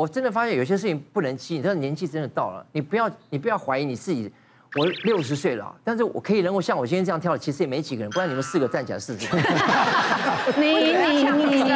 我真的发现有些事情不能急，你知道年纪真的到了，你不要你不要怀疑你自己。我六十岁了，但是我可以能够像我今天这样跳的，其实也没几个人。不然你们四个站起来试试。你你你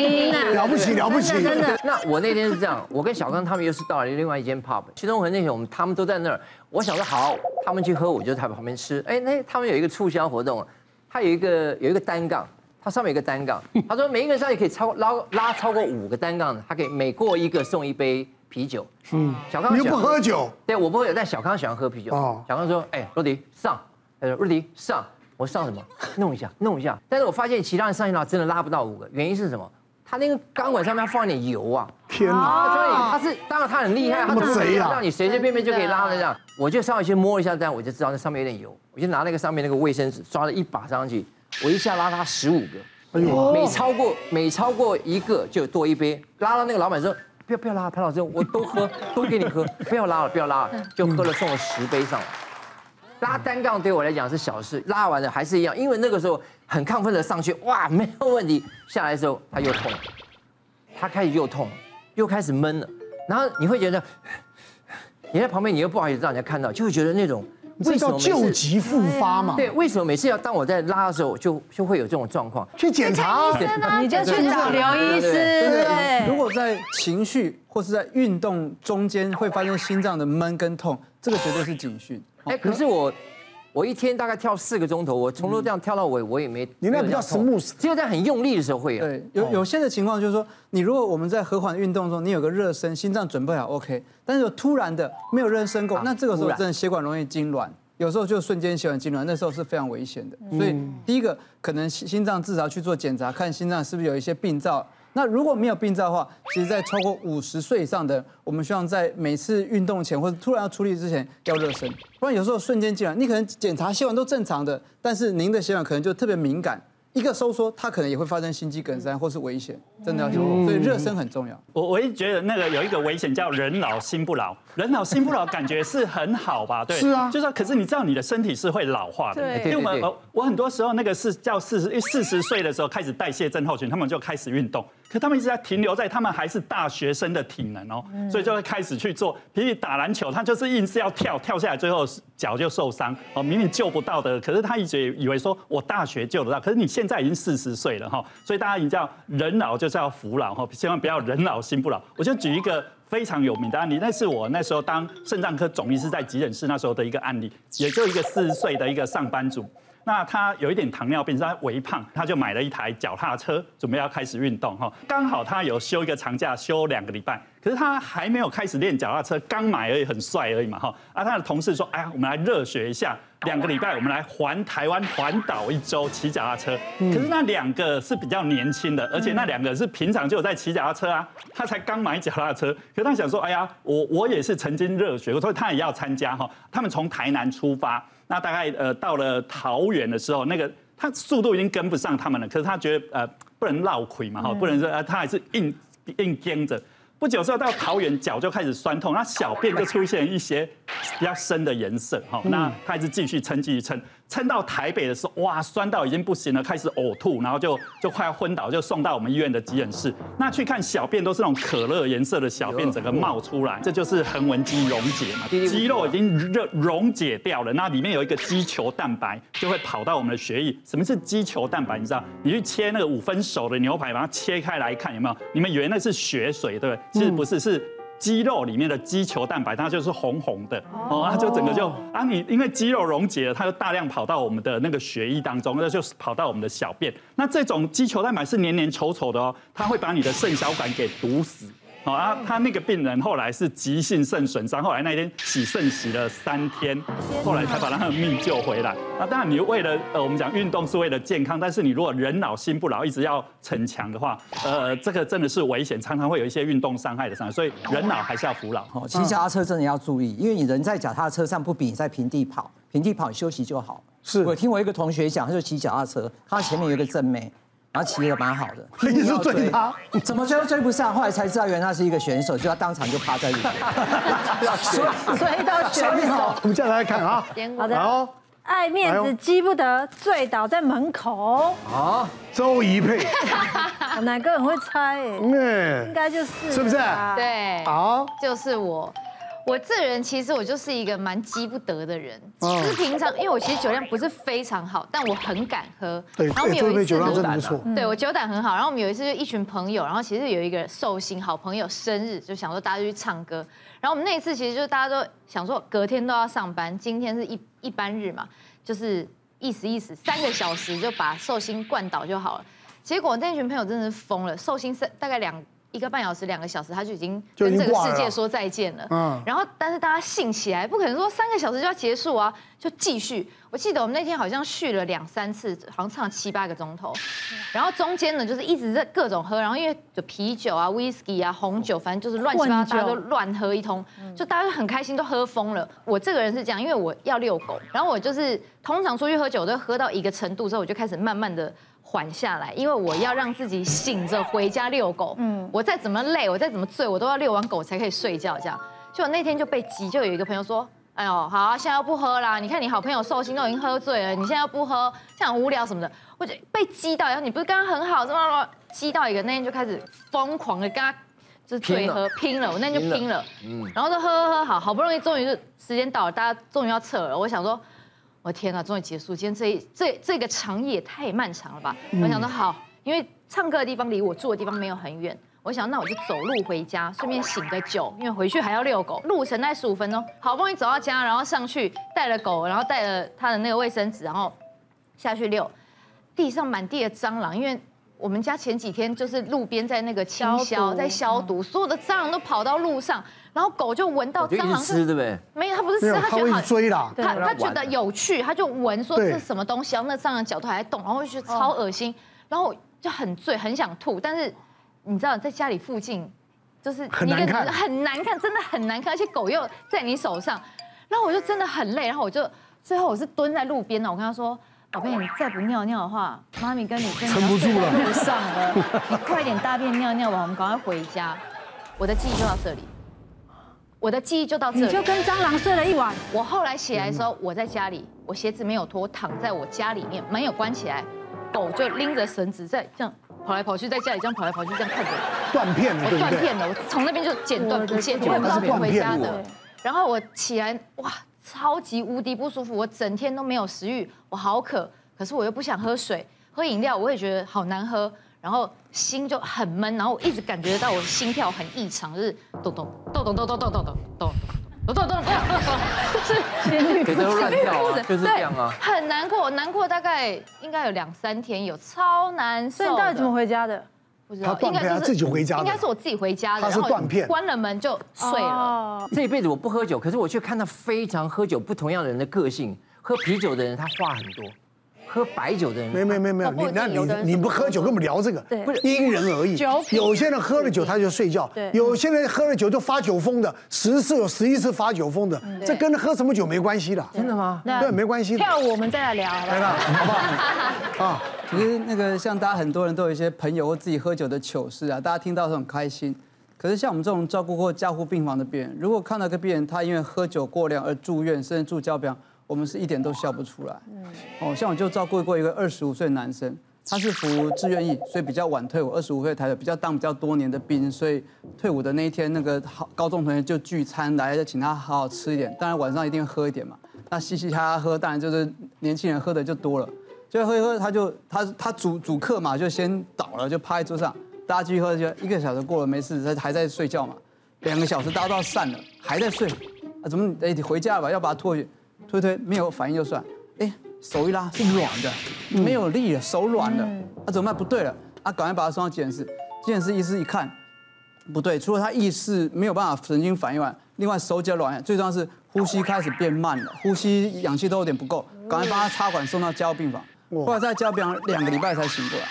你你了不起了不起！真的。那我那天是这样，我跟小刚他们又是到了另外一间 pub，其中和那天我们他们都在那儿。我想说好，他们去喝，我就在旁边吃。哎，那他们有一个促销活动，他有一个有一个单杠，他上面有一个单杠，他说每一个人上去可以超拉拉超过五个单杠的，他可以每过一个送一杯。啤酒，嗯，小康，你又不喝酒？对，我不喝酒，但小康喜欢喝啤酒。哦，小康说，哎，若迪上，他说若迪上，我上什么？弄一下，弄一下。但是我发现其他人上去拉真的拉不到五个，原因是什么？他那个钢管上面要放一点油啊！天哪！所以他是，当然他很厉害，他就是让你随随便便就可以拉的这样。我就上去先摸一下，这样我就知道那上面有点油，我就拿那个上面那个卫生纸抓了一把上去，我一下拉他十五个，哎呦，每超过每超过一个就多一杯，拉到那个老板说。不要不要拉，潘老师，我都喝，都给你喝，不要拉了，不要拉了，就喝了，送了十杯上来。拉单杠对我来讲是小事，拉完了还是一样，因为那个时候很亢奋的上去，哇，没有问题。下来的时候他又痛，他开始又痛，又开始闷了，然后你会觉得，你在旁边你又不好意思让人家看到，就会觉得那种。为什么旧疾复发嘛？对，为什么每次要当我在拉的时候，就就会有这种状况？去检查，你就去找刘医师。对，如果在情绪或是在运动中间会发生心脏的闷跟痛，这个绝对是警讯。哎，可是我。我一天大概跳四个钟头，我从头这样跳到尾，我也没。你那比较 smooth，只有在很用力的时候会有。对，有有些的情况就是说，你如果我们在和缓运动中，你有个热身，心脏准备好 OK，但是有突然的没有热身够，那这个时候真的血管容易痉挛，有时候就瞬间血管痉挛，那时候是非常危险的。所以第一个可能心脏至少去做检查，看心脏是不是有一些病灶。那如果没有病灶的话，其实，在超过五十岁以上的，我们希望在每次运动前或者突然要出力之前要热身，不然有时候瞬间进来，你可能检查血管都正常的，但是您的血管可能就特别敏感。一个收缩，它可能也会发生心肌梗塞或是危险，真的要小心。所以热身很重要。我我一直觉得那个有一个危险叫人老心不老，人老心不老感觉是很好吧？对，是啊，就是说，可是你知道你的身体是会老化的。对，因为我们我很多时候那个是叫四十四十岁的时候开始代谢症候群，他们就开始运动，可他们一直在停留在他们还是大学生的体能哦，所以就会开始去做，比如打篮球，他就是硬是要跳跳下来，最后脚就受伤哦，明明救不到的，可是他一直以为说我大学救得到，可是你现在已经四十岁了哈，所以大家一定要人老就是要服老哈，千万不要人老心不老。我就举一个非常有名的案例，那是我那时候当肾脏科总医师在急诊室那时候的一个案例，也就一个四十岁的一个上班族。那他有一点糖尿病，他微胖，他就买了一台脚踏车，准备要开始运动哈。刚好他有休一个长假，休两个礼拜，可是他还没有开始练脚踏车，刚买而已，很帅而已嘛哈。啊，他的同事说，哎呀，我们来热血一下，两个礼拜我们来环台湾环岛一周骑脚踏车。可是那两个是比较年轻的，而且那两个是平常就有在骑脚踏车啊，他才刚买脚踏车，可是他想说，哎呀，我我也是曾经热血，所以他也要参加哈。他们从台南出发。那大概呃到了桃园的时候，那个他速度已经跟不上他们了，可是他觉得呃不能落亏嘛哈，不能说呃他还是硬硬跟着。不久之后到桃园，脚就开始酸痛，那小便就出现一些比较深的颜色哈，那他还是继续撑，继续撑。撑到台北的时候，哇，酸到已经不行了，开始呕吐，然后就就快要昏倒，就送到我们医院的急诊室。那去看小便都是那种可乐颜色的小便，整个冒出来，这就是横纹肌溶解嘛，肌肉已经热溶解掉了。那里面有一个肌球蛋白，就会跑到我们的血液。什么是肌球蛋白？你知道？你去切那个五分熟的牛排，把它切开来看，有没有？你们以为那是血水，对不对？其实不是，是。肌肉里面的肌球蛋白，它就是红红的哦，它就整个就啊，你因为肌肉溶解了，它就大量跑到我们的那个血液当中，那就是跑到我们的小便。那这种肌球蛋白是黏黏稠稠的哦，它会把你的肾小管给堵死。好啊，他那个病人后来是急性肾损伤，后来那一天洗肾洗了三天，后来才把他的命救回来。那当然，你为了呃，我们讲运动是为了健康，但是你如果人老心不老，一直要逞强的话，呃，这个真的是危险，常常会有一些运动伤害的伤害。所以人老还是要服老。哦，骑脚踏车真的要注意，因为你人在脚踏车上不比你在平地跑，平地跑你休息就好。是我听我一个同学讲，他就骑脚踏车，他前面有一个正妹。然后骑得蛮好的，你是追他，怎么追都追不上，后来才知道原来他是一个选手，就他当场就趴在里面。所以到选手，我们接下来看啊，好的。爱面子积不得，醉倒在门口。啊，周怡佩，哪个很会猜？哎，应该就是，是不是？对，好，就是我。我这人其实我就是一个蛮积不得的人，就是平常因为我其实酒量不是非常好，但我很敢喝。对，然后我们有一次酒量真的不错。对，我酒胆很好，然后我们有一次就一群朋友，然后其实有一个寿星好朋友生日，就想说大家就去唱歌。然后我们那一次其实就是大家都想说隔天都要上班，今天是一一般日嘛，就是意思意思三个小时就把寿星灌倒就好了。结果那群朋友真的是疯了，寿星是大概两。一个半小时、两个小时，他就已经跟这个世界说再见了。嗯，然后但是大家兴起来，不可能说三个小时就要结束啊，就继续。我记得我们那天好像续了两三次，好像唱了七八个钟头。然后中间呢，就是一直在各种喝，然后因为就啤酒啊、威士忌啊、红酒，反正就是乱七八糟，大家都乱喝一通，就大家都很开心，都喝疯了。我这个人是这样，因为我要遛狗，然后我就是通常出去喝酒，都喝到一个程度之后，我就开始慢慢的。缓下来，因为我要让自己醒着回家遛狗。嗯，我再怎么累，我再怎么醉，我都要遛完狗才可以睡觉。这样，就我那天就被急，就有一个朋友说：“哎呦，好啊，现在要不喝啦？你看你好朋友寿星都已经喝醉了，你现在要不喝，这样很无聊什么的。”我就被激到，然后你不是刚刚很好，怎么怎么激到一个，那天就开始疯狂的跟他就是对喝拼了，我那天就拼了。嗯，然后就喝喝喝，好好不容易终于是时间到了，大家终于要撤了。我想说。我天哪，终于结束！今天这一这这个长夜太漫长了吧？我想说好，因为唱歌的地方离我住的地方没有很远，我想那我就走路回家，顺便醒个酒，因为回去还要遛狗，路程大概十五分钟。好不容易走到家，然后上去带了狗，然后带了他的那个卫生纸，然后下去遛，地上满地的蟑螂，因为我们家前几天就是路边在那个清消，在消毒，所有的蟑螂都跑到路上。然后狗就闻到蟑螂吃，对不对？没有，它不是吃，它觉得追啦。它它觉得有趣，它就闻说这是什么东西，然后那蟑螂脚头还在动，然后我就觉得超恶心，然后就很醉，很想吐。但是你知道，在家里附近就是很难看，很难看，真的很难看，而且狗又在你手上，然后我就真的很累，然后我就最后我是蹲在路边呢，我跟他说：“宝贝，你再不尿尿的话，妈咪跟你真的撑不住了，路上了，你快点大便尿尿吧，我们赶快回家。”我的记忆就到这里。我的记忆就到这里，你就跟蟑螂睡了一晚。我后来起来的时候，我在家里，我鞋子没有脱，躺在我家里面，门有关起来，狗就拎着绳子在这样跑来跑去，在家里这样跑来跑去，这样看着我。断片了，我断片了，我从那边就剪断不见，我也不知道怎么回家的。然后我起来，哇，超级无敌不舒服，我整天都没有食欲，我好渴，可是我又不想喝水，喝饮料我也觉得好难喝。然后心就很闷，然后我一直感觉到我的心跳很异常，就是咚咚咚咚咚咚咚咚咚咚咚咚咚咚咚，就是心率都乱跳，就是这样啊，很难过，难过大概应该有两三天，有超难受。所以你到底怎么回家的？不知道，应该是自己回家，应该是我自己回家的。他是断片，关了门就睡了。这一辈子我不喝酒，可是我却看到非常喝酒不同样的人的个性。喝啤酒的人他话很多。喝白酒的人，没没没没有，你那你你不喝酒跟我们聊这个，不是因人而异。有些人喝了酒他就睡觉，有些人喝了酒就发酒疯的，十次有十一次发酒疯的，这跟喝什么酒没关系的。真的吗？对，没关系。跳舞我们再来聊，来吧，好不好？啊，其实那个像大家很多人都有一些朋友或自己喝酒的糗事啊，大家听到都很开心。可是像我们这种照顾过加护病房的病人，如果看到个病人他因为喝酒过量而住院，甚至住交病。我们是一点都笑不出来。嗯哦，像我就照顾过一个二十五岁的男生，他是服志愿役，所以比较晚退伍。二十五岁台的比较当比较多年的兵，所以退伍的那一天，那个好高中同学就聚餐来，就请他好好吃一点。当然晚上一定喝一点嘛。那嘻嘻哈哈喝，当然就是年轻人喝的就多了。就喝一喝，他就他他主主客嘛，就先倒了，就趴在桌上。大家继续喝，就一个小时过了没事，他还在睡觉嘛。两个小时大家都要散了，还在睡。啊，怎么？哎，你回家吧，要把他拖去。推推没有反应就算，哎，手一拉是软的，没有力了，手软了，啊怎么办？不对了，啊赶快把他送到急诊室。急诊室医师一看，不对，除了他意识没有办法神经反应外，另外手脚软，最重要是呼吸开始变慢了，呼吸氧气都有点不够，赶快帮他插管送到加护病房。后来在加护病房两个礼拜才醒过来。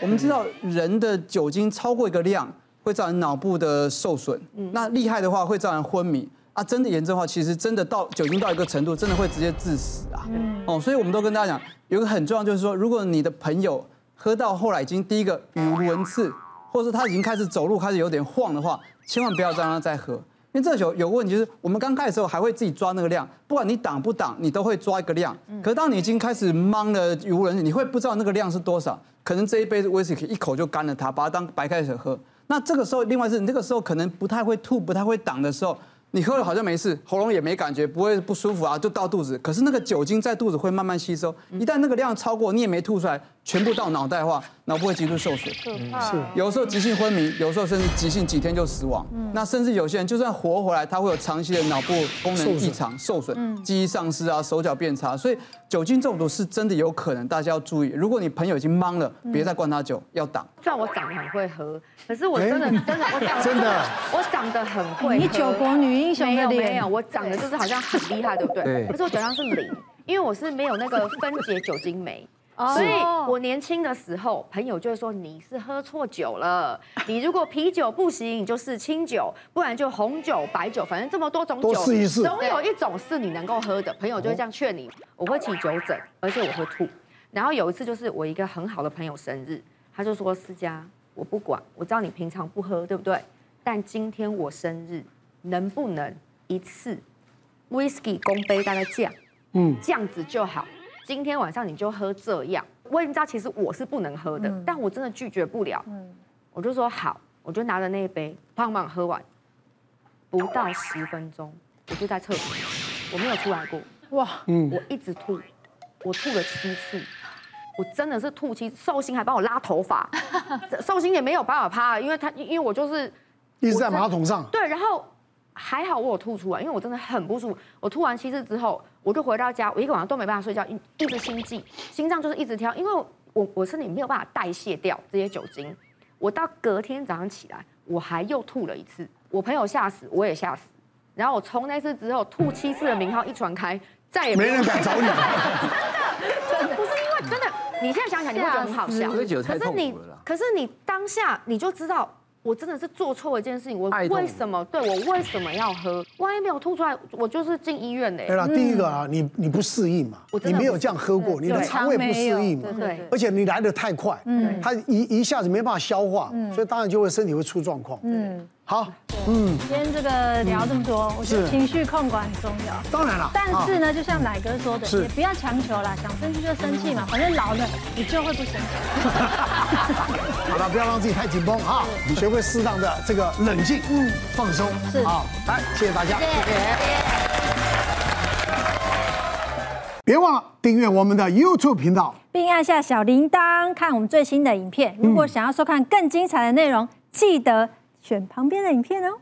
我们知道人的酒精超过一个量会造成脑部的受损，那厉害的话会造成昏迷。啊，真的严重的话，其实真的到酒精到一个程度，真的会直接致死啊！哦，所以我们都跟大家讲，有一个很重要，就是说，如果你的朋友喝到后来已经第一个语无伦次，或者说他已经开始走路开始有点晃的话，千万不要让他再喝，因为这个酒有问题，就是我们刚开始的时候还会自己抓那个量，不管你挡不挡，你都会抓一个量。可是当你已经开始懵了语无伦次，你会不知道那个量是多少，可能这一杯威士忌一口就干了它，把它当白开水喝。那这个时候，另外是你这个时候可能不太会吐，不太会挡的时候。你喝了好像没事，喉咙也没感觉，不会不舒服啊，就到肚子。可是那个酒精在肚子会慢慢吸收，一旦那个量超过，你也没吐出来，全部到脑袋的话，脑部会极度受损。是，有时候急性昏迷，有时候甚至急性几天就死亡。那甚至有些人就算活回来，他会有长期的脑部功能异常、受损、记忆丧失啊，手脚变差。所以酒精中毒是真的有可能，大家要注意。如果你朋友已经懵了，别再灌他酒，要挡。虽然我长得很会喝，可是我真的真的我长真的我长得很会。你酒国女英雄的脸，没有，我长得就是好像很厉害，对不对？对。可是我酒量是零，因为我是没有那个分解酒精酶。所以我年轻的时候，朋友就会说你是喝错酒了。你如果啤酒不行，你就是清酒，不然就红酒、白酒，反正这么多种酒，试一试，总有一种是你能够喝的。朋友就会这样劝你。我会起酒疹，而且我会吐。然后有一次就是我一个很好的朋友生日，他就说：思佳，我不管，我知道你平常不喝，对不对？但今天我生日，能不能一次 whisky 公杯大概这样，嗯，这样子就好。今天晚上你就喝这样，我已经知道其实我是不能喝的，嗯、但我真的拒绝不了。嗯、我就说好，我就拿着那一杯，胖胖喝完，不到十分钟，我就在厕所，我没有出来过。哇，嗯，我一直吐，我吐了七次，我真的是吐七。寿星还帮我拉头发，寿星也没有办法趴，因为他因为我就是一直在马桶上。对，然后还好我有吐出来，因为我真的很不舒服。我吐完七次之后。我就回到家，我一个晚上都没办法睡觉，一一直心悸，心脏就是一直跳，因为我我身体没有办法代谢掉这些酒精。我到隔天早上起来，我还又吐了一次，我朋友吓死，我也吓死。然后我从那次之后吐七次的名号一传开，再也没，没人敢找你。真的，真的不是因为真的，你现在想想你会觉得很好笑，可是你可是你当下你就知道。我真的是做错一件事情，我为什么？对我为什么要喝？万一没有吐出来，我就是进医院的。对了，第一个啊，你你不适应嘛，你没有这样喝过，你的肠胃不适应嘛，对，而且你来的太快，嗯，它一一下子没办法消化，所以当然就会身体会出状况。嗯，好，嗯，今天这个聊这么多，我觉得情绪控管很重要。当然了，但是呢，就像奶哥说的，也不要强求啦，想生气就生气嘛，反正老了你就会不生气。不要让自己太紧绷哈！你学会适当的这个冷静，嗯，放松，是好，来，谢谢大家，谢谢。别忘了订阅我们的 YouTube 频道，并按下小铃铛，看我们最新的影片。如果想要收看更精彩的内容，记得选旁边的影片哦。